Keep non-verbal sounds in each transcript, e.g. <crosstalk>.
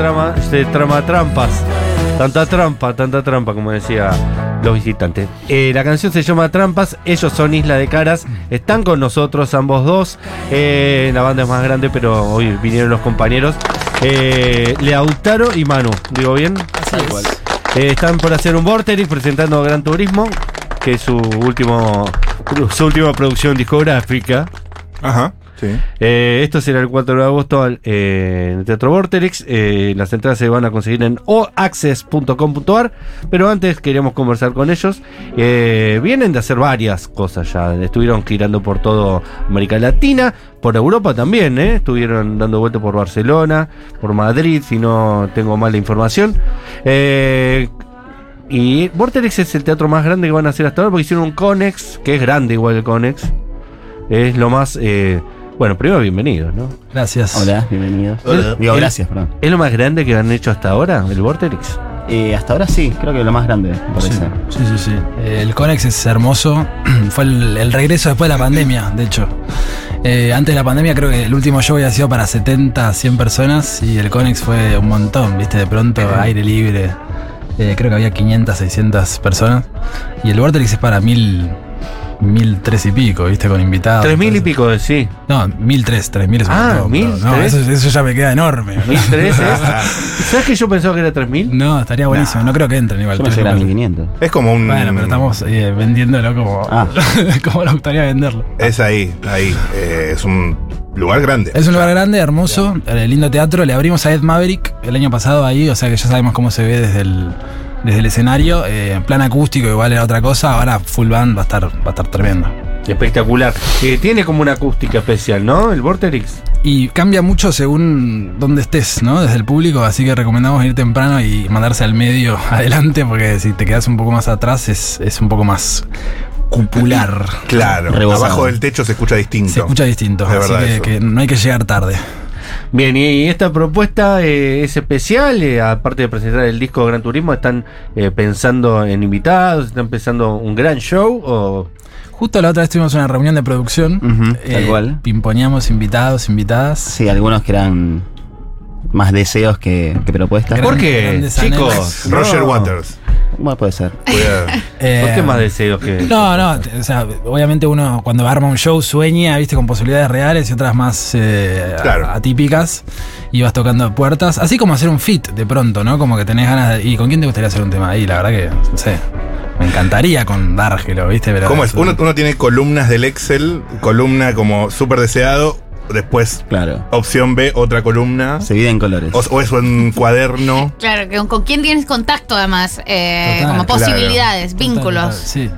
trama, se trama trampas. Tanta trampa, tanta trampa, como decía los visitantes. Eh, la canción se llama Trampas, ellos son Isla de Caras, están con nosotros ambos dos. Eh, la banda es más grande, pero hoy vinieron los compañeros. Eh, Leautaro y Manu, ¿digo bien? Eh, están por hacer un Vorterix presentando Gran Turismo, que es su último su última producción discográfica. Ajá, Eh, esto será el 4 de agosto al- eh, en el Teatro Vorterix. Eh, las entradas se van a conseguir en oaccess.com.ar. Pero antes queríamos conversar con ellos. Vienen de hacer varias cosas ya. Estuvieron girando por toda América Latina, por Europa también. Estuvieron dando vueltas por Barcelona, por Madrid, si no tengo mala información. Y Vorterix es el teatro más grande que van a hacer hasta ahora porque hicieron un Conex, que es grande igual el Conex. Es lo más. Bueno, primero bienvenidos, ¿no? Gracias. Hola, bienvenidos. Hola. Digo, gracias, perdón. ¿Es lo más grande que han hecho hasta ahora, el Vorterix? Eh, hasta ahora sí, creo que lo más grande, me parece. Sí, sí, sí. Eh, El Conex es hermoso. <clears throat> Fue el, el regreso después de la pandemia, de hecho. Eh, antes de la pandemia creo que el último show había sido para 70, 100 personas y el Conex fue un montón, viste, de pronto aire libre. Eh, creo que había 500, 600 personas. Y el Vortex es para mil, mil tres y pico, viste, con invitados. Tres mil y pico, sí. No, mil tres, tres mil es un Ah, montón, mil No, eso, eso ya me queda enorme. Mil tres <laughs> es. ¿Sabes que yo pensaba que era tres mil? No, estaría buenísimo. No creo que entren igual. Yo pensé que eran lucas. 1500. Es como un. Bueno, pero estamos eh, vendiéndolo como, Ah. <laughs> como nos gustaría venderlo. Es ahí, ahí. Eh, es un lugar grande. Es un lugar grande, hermoso, eh, lindo teatro. Le abrimos a Ed Maverick el año pasado ahí, o sea que ya sabemos cómo se ve desde el, desde el escenario. Eh, en plan acústico igual era otra cosa, ahora full band va a estar, va a estar tremendo. Espectacular. Eh, tiene como una acústica especial, ¿no? El Vorterix. Y cambia mucho según dónde estés, ¿no? Desde el público, así que recomendamos ir temprano y mandarse al medio <laughs> adelante, porque si te quedas un poco más atrás es, es un poco más cupular. Claro. Rebosado. Abajo del techo se escucha distinto. Se escucha distinto, De así que no hay que llegar tarde. Bien, y esta propuesta eh, es especial, eh, aparte de presentar el disco Gran Turismo, ¿están eh, pensando en invitados? ¿Están pensando un gran show? O... Justo la otra vez tuvimos una reunión de producción. Ujú, tal cual. Pimponeamos invitados, invitadas. Sí, algunos que eran más deseos que, que propuestas. ¿Por qué, chicos? Roger. Waters. Bueno, puede ser. Cuidado. <laughs> Eh, ¿Por qué más deseos que.? No, no, o sea, obviamente uno cuando arma un show sueña, viste, con posibilidades reales y otras más eh, Claro. atípicas y vas tocando puertas, así como hacer un fit de pronto, ¿no? Como que tenés ganas de... ¿Y con quién te gustaría hacer un tema ahí? La verdad que, no sé, me encantaría con Dargelo, viste, pero... ¿Cómo es? Uno, uno tiene columnas del Excel, columna como súper deseado, después Claro. opción B, otra columna. Se divide en colores. O, o es un cuaderno. Claro, que con, con quién tienes contacto además, eh, Total, como posibilidades, vínculos. total, sí.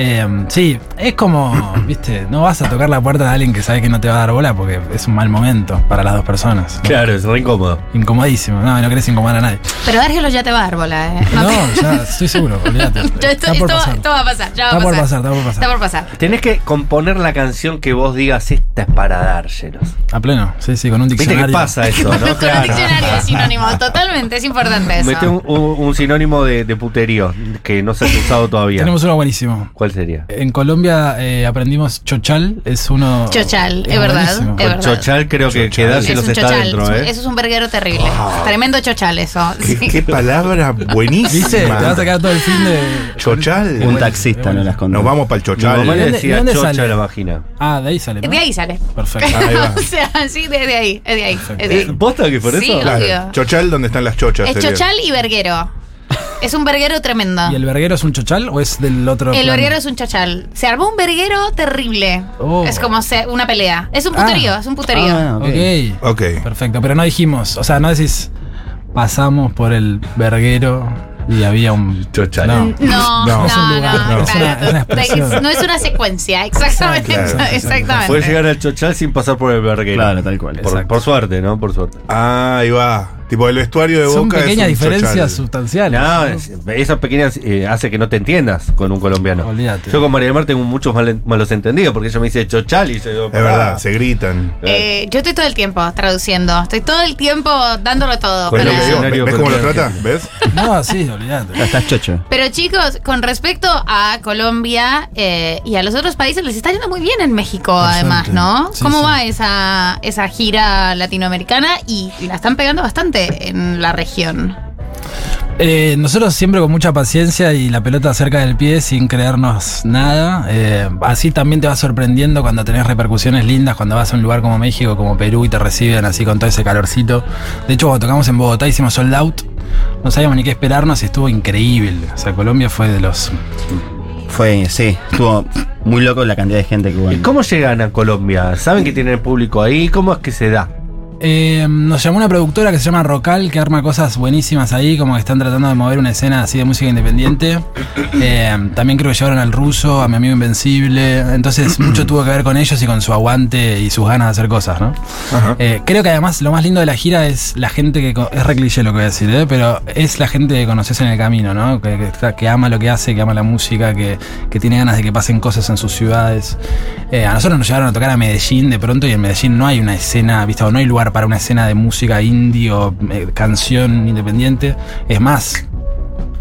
Eh, sí, es como, viste, no vas a tocar la puerta de alguien que sabe que no te va a dar bola porque es un mal momento para las dos personas. ¿no? Claro, es re incómodo. Incomodísimo, no, no querés incomodar a nadie. Pero Dargelo ya te va a dar bola, ¿eh? No, ya estoy seguro, <laughs> olvídate. Esto, Está por esto va- pasar. esto va a pasar, ya va Está a por pasar. está por pasar. Está por pasar. Tenés que componer la canción que vos digas, esta es para dárselos. A pleno, sí, sí, con un ¿Viste diccionario. qué pasa <laughs> eso, no? Con un diccionario de sinónimo, totalmente, es importante eso. Mete un, un- un sinónimo de, de puterío que no se ha usado todavía. Tenemos uno buenísimo. ¿Cuál sería? En Colombia eh, aprendimos chochal, es uno. Chochal, es verdad, buenísimo. es Con verdad. Chochal creo que es un está chochal, dentro, ¿eh? eso es un verguero terrible. Tremendo chochal eso. <laughs> ¿Qué, sí. qué palabra <laughs> buenísima. ¿Viste? Te vas a sacar todo el fin de. Chochal. Un taxista no las contó. Nos vamos para el Mi chochal. mamá le ¿De decía dónde chocha sale? la vagina. Ah, de ahí sale. ¿no? De ahí sale. Perfecto. Ahí va. <laughs> o sea, sí, de, de ahí, es de ahí, es de ahí. ¿Posta que por Sí, eso? Claro. Chochal, donde están las chochas. Es sería. chochal y verguero. Es un verguero tremendo. ¿Y el verguero es un chochal o es del otro? El plano? verguero es un chochal. Se armó un verguero terrible. Oh. Es como se- una pelea. Es un Ah. puterío, es un puterío. Ah, ok. Ok. Ok. Perfecto, pero no dijimos, o sea, no decís pasamos por el verguero y había un Chochal. No. No, no, No, no, es un lugar, no, es una- es una expresión. no es una secuencia, exactamente, Claro, claro. exactamente. Puede llegar al chochal sin pasar por el verguero. Claro, tal cual. Por, suerte, ¿no? Por suerte. Ah, ahí va. Tipo, el vestuario de Son boca pequeñas es diferencias sustanciales. No, es- esas pequeñas eh, hace que no te entiendas con un colombiano. Olvídate. Yo con María del Mar tengo muchos mal- malos entendidos porque ella me dice chochal y yo Es verdad, se gritan. Eh, yo estoy todo el tiempo traduciendo, estoy todo el tiempo dándolo todo. Para- digo. ¿Ves cómo lo trata? ¿Ves? No, sí, olvídate. Estás chocho. Pero chicos, con respecto a Colombia eh, y a los otros países, les está yendo muy bien en México, Por además, suerte. ¿no? Sí, ¿Cómo sí. va esa, esa gira latinoamericana? Y la están pegando bastante. Fuerte en la región. Eh, nosotros siempre con mucha paciencia y la pelota cerca del pie sin creernos nada. Eh, así también te vas sorprendiendo cuando tenés repercusiones lindas, cuando vas a un lugar como México, como Perú y te reciben así con todo ese calorcito. De hecho, cuando tocamos en Bogotá hicimos sold out. No sabíamos ni qué esperarnos y estuvo increíble. O sea, Colombia fue de los... Fue, sí, estuvo muy loco la cantidad de gente que hubo. ¿Y ¿Cómo llegan a Colombia? ¿Saben que tienen público ahí? ¿Cómo es que se da? Eh, nos llamó una productora que se llama Rocal, que arma cosas buenísimas ahí, como que están tratando de mover una escena así de música independiente. <coughs> Eh, también creo que llevaron al ruso, a mi amigo Invencible. Entonces, <coughs> mucho tuvo que ver con ellos y con su aguante y sus ganas de hacer cosas, ¿no? Eh, creo que además lo más lindo de la gira es la gente que. Es re cliché lo que voy a decir, pero es la gente que conoces en el camino, ¿no? Que, que está- que ama lo que hace, que ama la música, que, que tiene ganas de que pasen cosas en sus ciudades. A nosotros nos llevaron a tocar a Medellín de pronto y en Medellín no hay una escena, ¿viste? O no hay lugar para una escena de música indie o eh, canción independiente. Es más,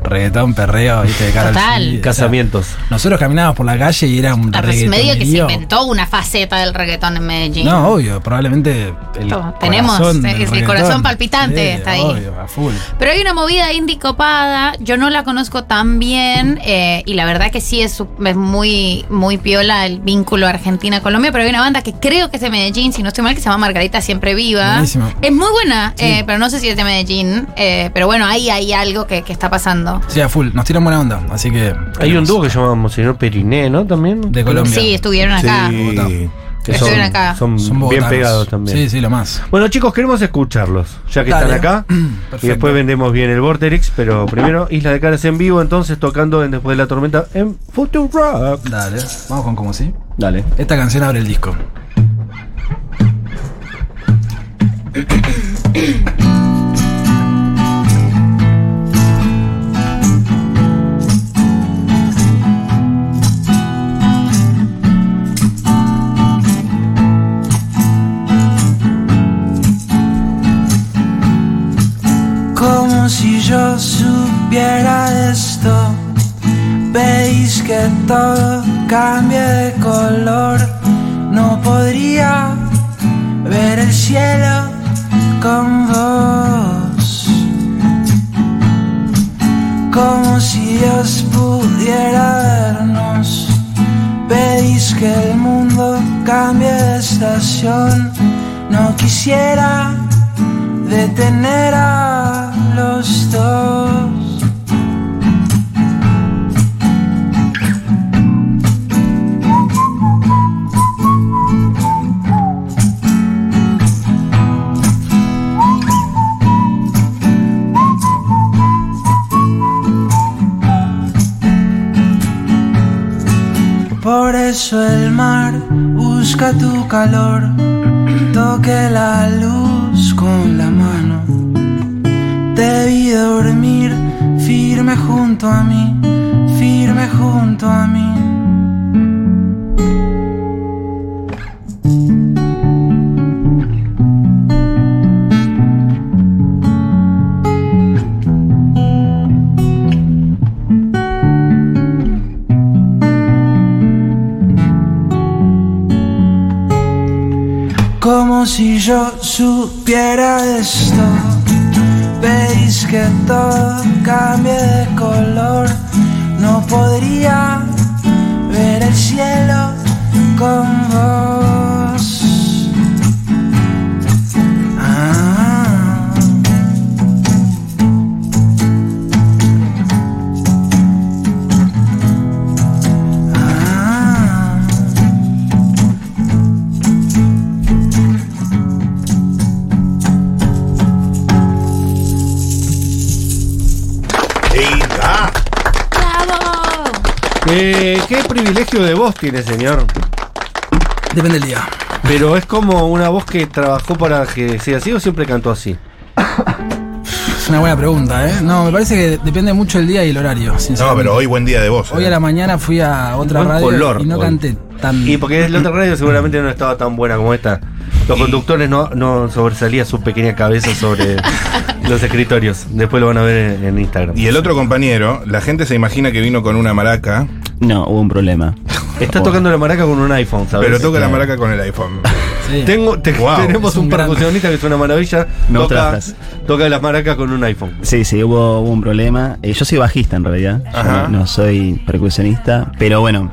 reggaetón, perreo, ¿viste? De cara al o sea, Casamientos. nosotros caminábamos por la calle y era un Ah, pues medio que se inventó una faceta del reggaetón en Medellín. No, obvio, probablemente el. Tenemos, corazón eh, el reggaetón. corazón palpitante está ahí. Obvio, a full. Pero hay una movida indie copada, yo no la conozco tan bien eh, y la verdad que sí es, su- es muy, muy piola el vínculo Argentina-Colombia, pero hay una banda que creo que es de Medellín, si no estoy mal, que se llama Margarita Siempre Viva. Buenísimo. Es muy buena, Sí. eh, pero no sé si es de Medellín, eh, pero bueno, ahí hay algo que, que está pasando. Sí, a full. Nos tiran buena onda, así que. Hay un dúo que se llama Monseñor Periné, ¿no? También. De Colombia. Sí, estuvieron acá. Sí. Que estuvieron acá. Son, Son bien pegados también. Sí, sí, lo más. Bueno, chicos, queremos escucharlos, ya que Dale. están acá. <clears throat> y Perfecto. después vendemos bien el Vorterix, pero primero Isla de Caras en vivo, entonces tocando en Después de la Tormenta en Future Rock. Dale, vamos con como sí. Dale. Esta canción abre el disco. <clears throat> yo supiera esto, veis que todo cambia de color. No podría ver el cielo con vos. Como si Dios pudiera vernos. Veis que el mundo cambia de estación. No quisiera detener a los dos. Por eso el mar busca tu calor, toque la luz con la mano. Debí dormir firme junto a mí, firme junto a mí. Como si yo supiera esto. Veis que todo cambia de color. No podría ver el cielo con vos. Eh, qué privilegio de voz tiene, señor. Depende del día. Pero es como una voz que trabajó para que sea así o siempre cantó así. Es una buena pregunta, ¿eh? No, me parece que depende mucho el día y el horario, No, pero hoy buen día de vos. Hoy eh. a la mañana fui a otra Buen radio color y no hoy. canté tan. Y porque la otra radio seguramente no estaba tan buena como esta. Los conductores no, no sobresalía su pequeña cabeza sobre <laughs> los escritorios. Después lo van a ver en, en Instagram. Y el otro compañero, la gente se imagina que vino con una maraca, No, hubo un problema. Está tocando la maraca con un iPhone, ¿sabes? pero toca la maraca con el iPhone. Sí. <laughs> Tengo, te- Wow, tenemos un, percusionista que es una maravilla. Me Toca, toca las maracas con un iPhone. Sí, sí, hubo, hubo un problema. Eh, yo soy bajista en realidad. Yo Ajá. no, no soy percusionista. Pero bueno,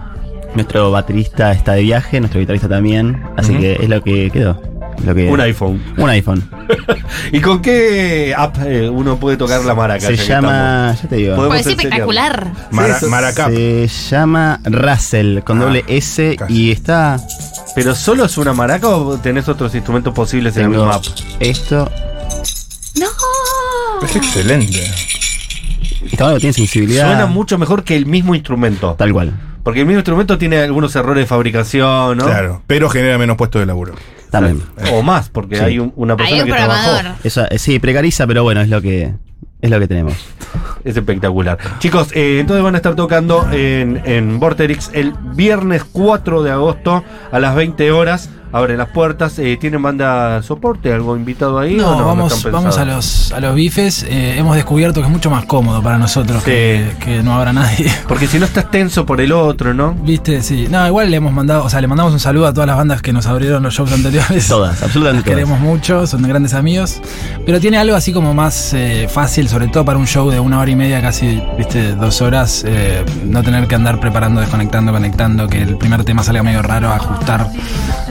nuestro baterista está de viaje, nuestro guitarrista también. Así que es lo que quedó. Lo que, Un iPhone. Un iPhone. <laughs> ¿Y con qué app eh, uno puede tocar la maraca? Se llama. Ya te digo. Pues espectacular. Mara- eso- Maracap. Se llama Russell con Ah, doble S casi. y está. ¿Pero solo es una maraca o tenés otros instrumentos posibles en la misma app? esto. No. Es excelente. Está bueno, tiene sensibilidad. Suena mucho mejor que el mismo instrumento. Tal cual. Porque el mismo instrumento tiene algunos errores de fabricación, ¿no? Claro. Pero genera menos puestos de laburo. También. O más, porque Sí. hay un- una Hay persona un que trabajó. Eso, eh, sí, precariza, pero bueno, es lo que. Es lo que tenemos. Es espectacular. Chicos, eh, entonces van a estar tocando en, en Vorterix el viernes 4 de agosto a las 20 horas. Abren las puertas. Eh, ¿Tienen banda soporte? ¿Algo invitado ahí? No, o no? vamos, vamos a los, a los bifes. Eh, hemos descubierto que es mucho más cómodo para nosotros Sí. que, que no habrá nadie. <laughs> Porque si no estás tenso por el otro, ¿no? Viste, sí. No, igual le hemos mandado, o sea, le mandamos un saludo a todas las bandas que nos abrieron los shows anteriores. <laughs> Todas, absolutamente Las todas. queremos mucho, son grandes amigos. Pero tiene algo así como más eh, fácil, sobre todo para un show de una hora y media, casi, viste, dos horas. eh, no tener que andar preparando, desconectando, conectando, que el primer tema salga medio raro, ajustar.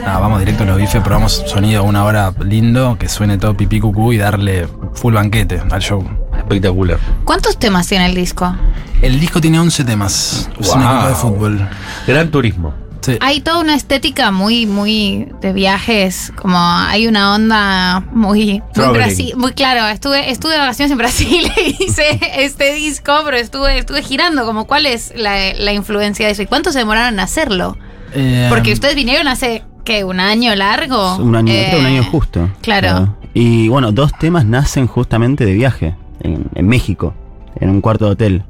Nada, vamos directo a los bifes, probamos sonido una hora lindo, que suene todo pipí cucú y darle full banquete al show. Espectacular. ¿Cuántos temas tiene el disco? El disco tiene 11 temas. Es un equipo de fútbol. Gran turismo. Sí. Hay toda una estética muy, muy de viajes, como hay una onda muy, muy. Brasil, muy claro. Estuve, estuve de vacaciones en Brasil <laughs> y hice este disco, pero estuve, estuve girando, como cuál es la, la influencia de eso y cuánto se demoraron en hacerlo. Eh, Porque ustedes vinieron hace, ¿qué? ¿Un año largo? Un año, Eh, creo un año justo. claro. Y bueno, dos temas nacen justamente de viaje, en, en México, en un cuarto de hotel.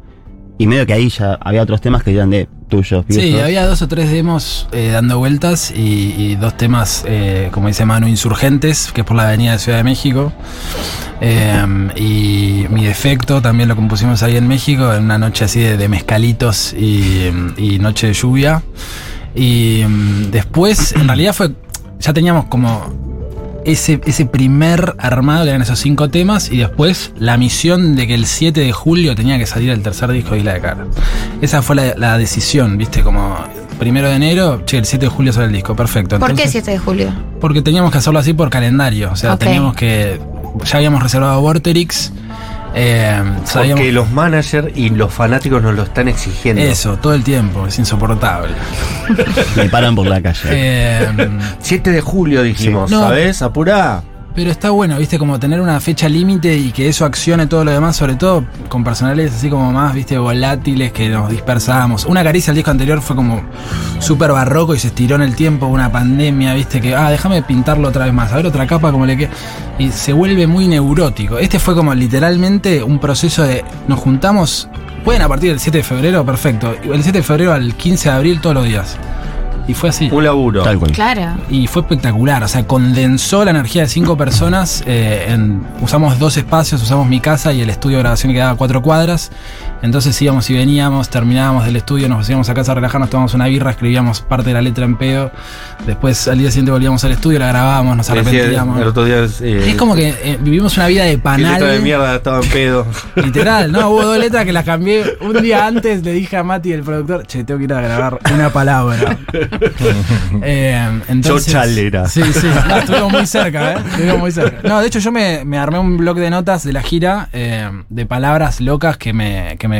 Y medio que ahí ya había otros temas que eran de tuyos, Sí, había dos o tres demos eh, dando vueltas y, y dos temas, eh, como dice Manu, insurgentes, que es por la avenida de Ciudad de México. Eh, y Mi Defecto también lo compusimos ahí en México, en una noche así de, de mezcalitos y, y noche de lluvia. Y mm, después, en realidad fue, ya teníamos como ese, ese primer armado, que eran esos cinco temas, y después la misión de que el 7 de julio tenía que salir el tercer disco de Isla de Cara. Esa fue la, la decisión, viste, como primero de enero, che, el 7 de julio sale el disco, perfecto. ¿Por qué Entonces, 7 de julio? Porque teníamos que hacerlo así por calendario, o sea, teníamos que, ya habíamos reservado Vorterix, eh, sabíamos- Porque los managers y los fanáticos nos lo están exigiendo. eso, todo el tiempo, es insoportable. Me paran por la calle. Eh, 7 de julio dijimos, Sí. No. ¿sabes? Apurá. Pero está bueno, viste, como tener una fecha límite y que eso accione todo lo demás, sobre todo con personales así como más, viste, volátiles que nos dispersamos. Una caricia al disco anterior fue como súper barroco y se estiró en el tiempo, una pandemia, viste, que, ah, déjame pintarlo otra vez más, a ver otra capa como le queda. Y se vuelve muy neurótico. Este fue como literalmente un proceso de, nos juntamos, pueden a partir del 7 de febrero, perfecto. El 7 de febrero al 15 de abril todos los días. Y fue así. Un laburo. Tal cual. Claro. Y fue espectacular, o sea, condensó la energía de cinco personas. eh, en- usamos dos espacios, usamos mi casa y el estudio de grabación que quedaba a cuatro cuadras. Entonces íbamos y veníamos, terminábamos del estudio, nos íbamos a casa a relajarnos, tomábamos una birra, escribíamos parte de la letra en pedo. Después al día siguiente volvíamos al estudio, la grabábamos, nos arrepentíamos. el otro día. eh, Es como que eh, vivimos una vida de panal. de mierda estaba en pedo. <laughs> Literal, no, hubo dos letras que las cambié. Un día antes le dije a Mati, el productor, che, tengo que ir a grabar una palabra. <laughs> Eh, entonces, Chochalera. Sí, sí, no, estuvimos muy cerca, ¿eh? Estuvimos muy cerca. No, de hecho yo me, me armé un blog de notas de la gira eh, de palabras locas que me, que me,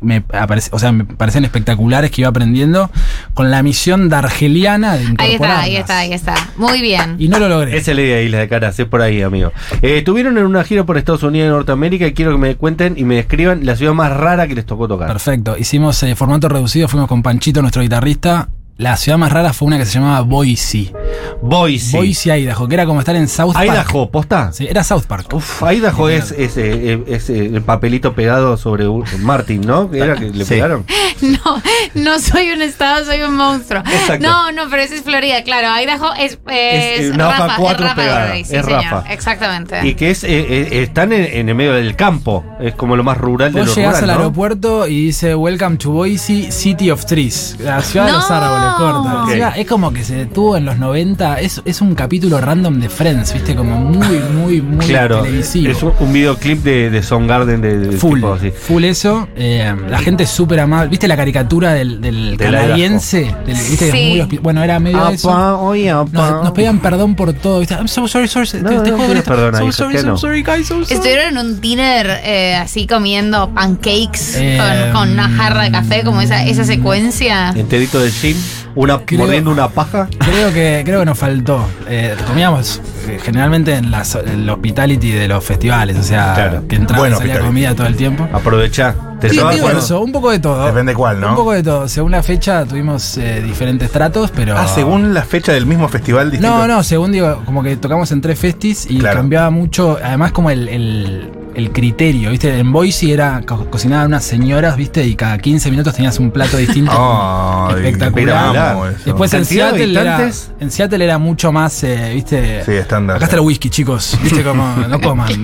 me aparece- o sea, me parecen espectaculares que iba aprendiendo con la misión de argeliana de Ahí está, ahí está, ahí está. Muy bien. Y no lo logré. Esa es la idea de Isla de Caras, es por ahí, amigo. Eh, Estuvieron en una gira por Estados Unidos y Norteamérica y quiero que me cuenten y me describan la ciudad más rara que les tocó tocar. Perfecto. Hicimos eh, formato reducido, fuimos con Panchito, nuestro guitarrista. La ciudad más rara fue una que se llamaba Boise. Boise. Boise, Idaho, que era como estar en South Park. Idaho, ¿posta? Sí, era South Park. Uf, Idaho es, es, eh, es, eh, el papelito pegado sobre un- Martin, ¿no? Que Era que le Sí. pegaron. <laughs> No, no soy un estado, soy un monstruo. Exacto. No, no, pero ese es Florida, claro. Idaho es, es, Es una Rafa, cuatro es Rafa pegada, Gorey, sí, es señor. Rafa. Exactamente. Y que es, eh, eh, están en, en el medio del campo. Es como lo más rural de los rural, al ¿no? aeropuerto y dice Welcome to Boise, City of Trees. La ciudad de los árboles. Lo corta. Ok. O sea, es como que se detuvo en los 90. Es, es un capítulo random de Friends, ¿viste? Como muy, muy, muy Claro, televisivo. es un, un videoclip de, de Soundgarden de, de Full, tipo así. full eso. eh, la gente es súper amable. ¿Viste la caricatura del, del Del canadiense? Del- ¿Viste? Sí. muy bueno, era medio eso. Apa, oye, apa. Nos, nos pedían perdón por todo, ¿viste? I'm so sorry, sorry. No, te, te no jodo con pidas esto. perdón ahí, so sorry, que so no. sorry, guys, so sorry. Estuvieron en un dinner eh, así comiendo pancakes Eh, con, con una jarra de café, como esa, esa secuencia. Enterito del gym, una, Creo- mordiendo una paja. Creo que, creo que nos faltó. Eh, comíamos eh, generalmente en las, el hospitality de los festivales, o sea, Claro. que entraba Bueno, y salía comida todo el tiempo. Aprovechá. Te Sí, eso, un poco de todo. Depende cuál, ¿no? Un poco de todo. Según la fecha tuvimos eh, diferentes tratos, pero. Ah, según la fecha del mismo festival distinto. No, no, según digo, como que tocamos en tres festis y Claro. cambiaba mucho, además como el, el- el criterio, ¿viste? En Boise era, co- cocinaban unas señoras, ¿viste? Y cada 15 minutos tenías un plato distinto. <laughs> Espectacular. amo eso. Después en ¿Cantidad de Seattle, era, en Seattle era mucho más, eh, ¿viste? Sí, estándar. Acá está el whisky, chicos. ¿Viste? Como, no <laughs> coman.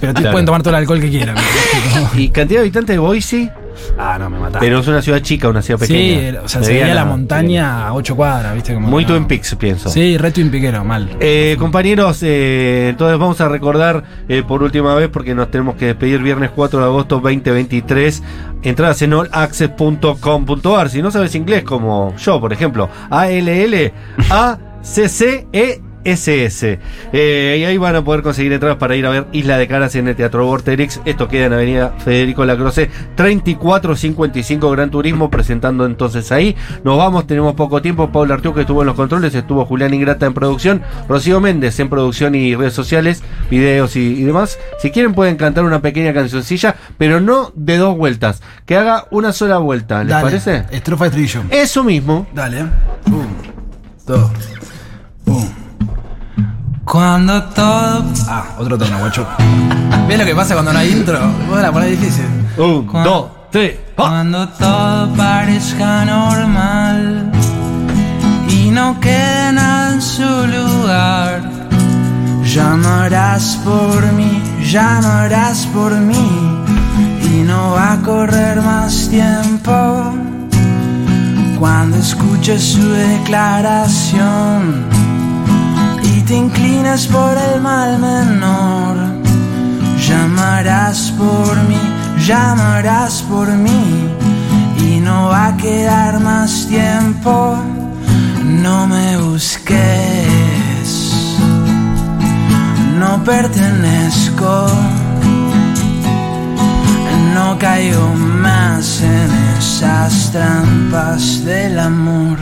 Pero Claro. pueden tomar todo el alcohol que quieran. Y cantidad de habitantes de Boise, ah, no, me mataron. pero es una ciudad chica, una ciudad sí, pequeña. era- o sea, se veía la montaña a 8 cuadras, ¿viste? Como Muy no. Twin Peaks, pienso. Sí, re Twin Peakero, mal. Eh, compañeros, eh, entonces vamos a recordar eh, por última vez porque nos tenemos que despedir viernes 4 de agosto 2023. Entradas en allaccess.com.ar. Si no sabes inglés, como yo, por ejemplo, A-L-L A-C-C-E. SS. Eh, y ahí van a poder conseguir entradas para ir a ver Isla de Caras en el Teatro Vorterix. Esto queda en Avenida Federico Lacroce 3455 Gran Turismo, presentando entonces ahí. Nos vamos, tenemos poco tiempo. Paula Artiú que estuvo en los controles, estuvo Julián Ingrata en producción, Rocío Méndez en producción y redes sociales, videos y, y demás. Si quieren pueden cantar una pequeña cancioncilla, pero no de dos vueltas. Que haga una sola vuelta, ¿les Dale, parece? Estrofa de estribillo. Eso mismo. Dale. Un, dos, un. Cuando todo Ah, otro tono, guacho. <laughs> ¿Ves lo que pasa cuando no hay intro? Vos la difícil. Un, Juan. dos, tres. ¡ah! Cuando todo parezca normal y no quede nada en su lugar, llamarás por mí, llamarás por mí y no va a correr más tiempo. Cuando escuches su declaración te inclinas por el mal menor, Llamarás por mí, llamarás por mí y no va a quedar más tiempo. No me busques, no pertenezco, no caigo más en esas trampas del amor.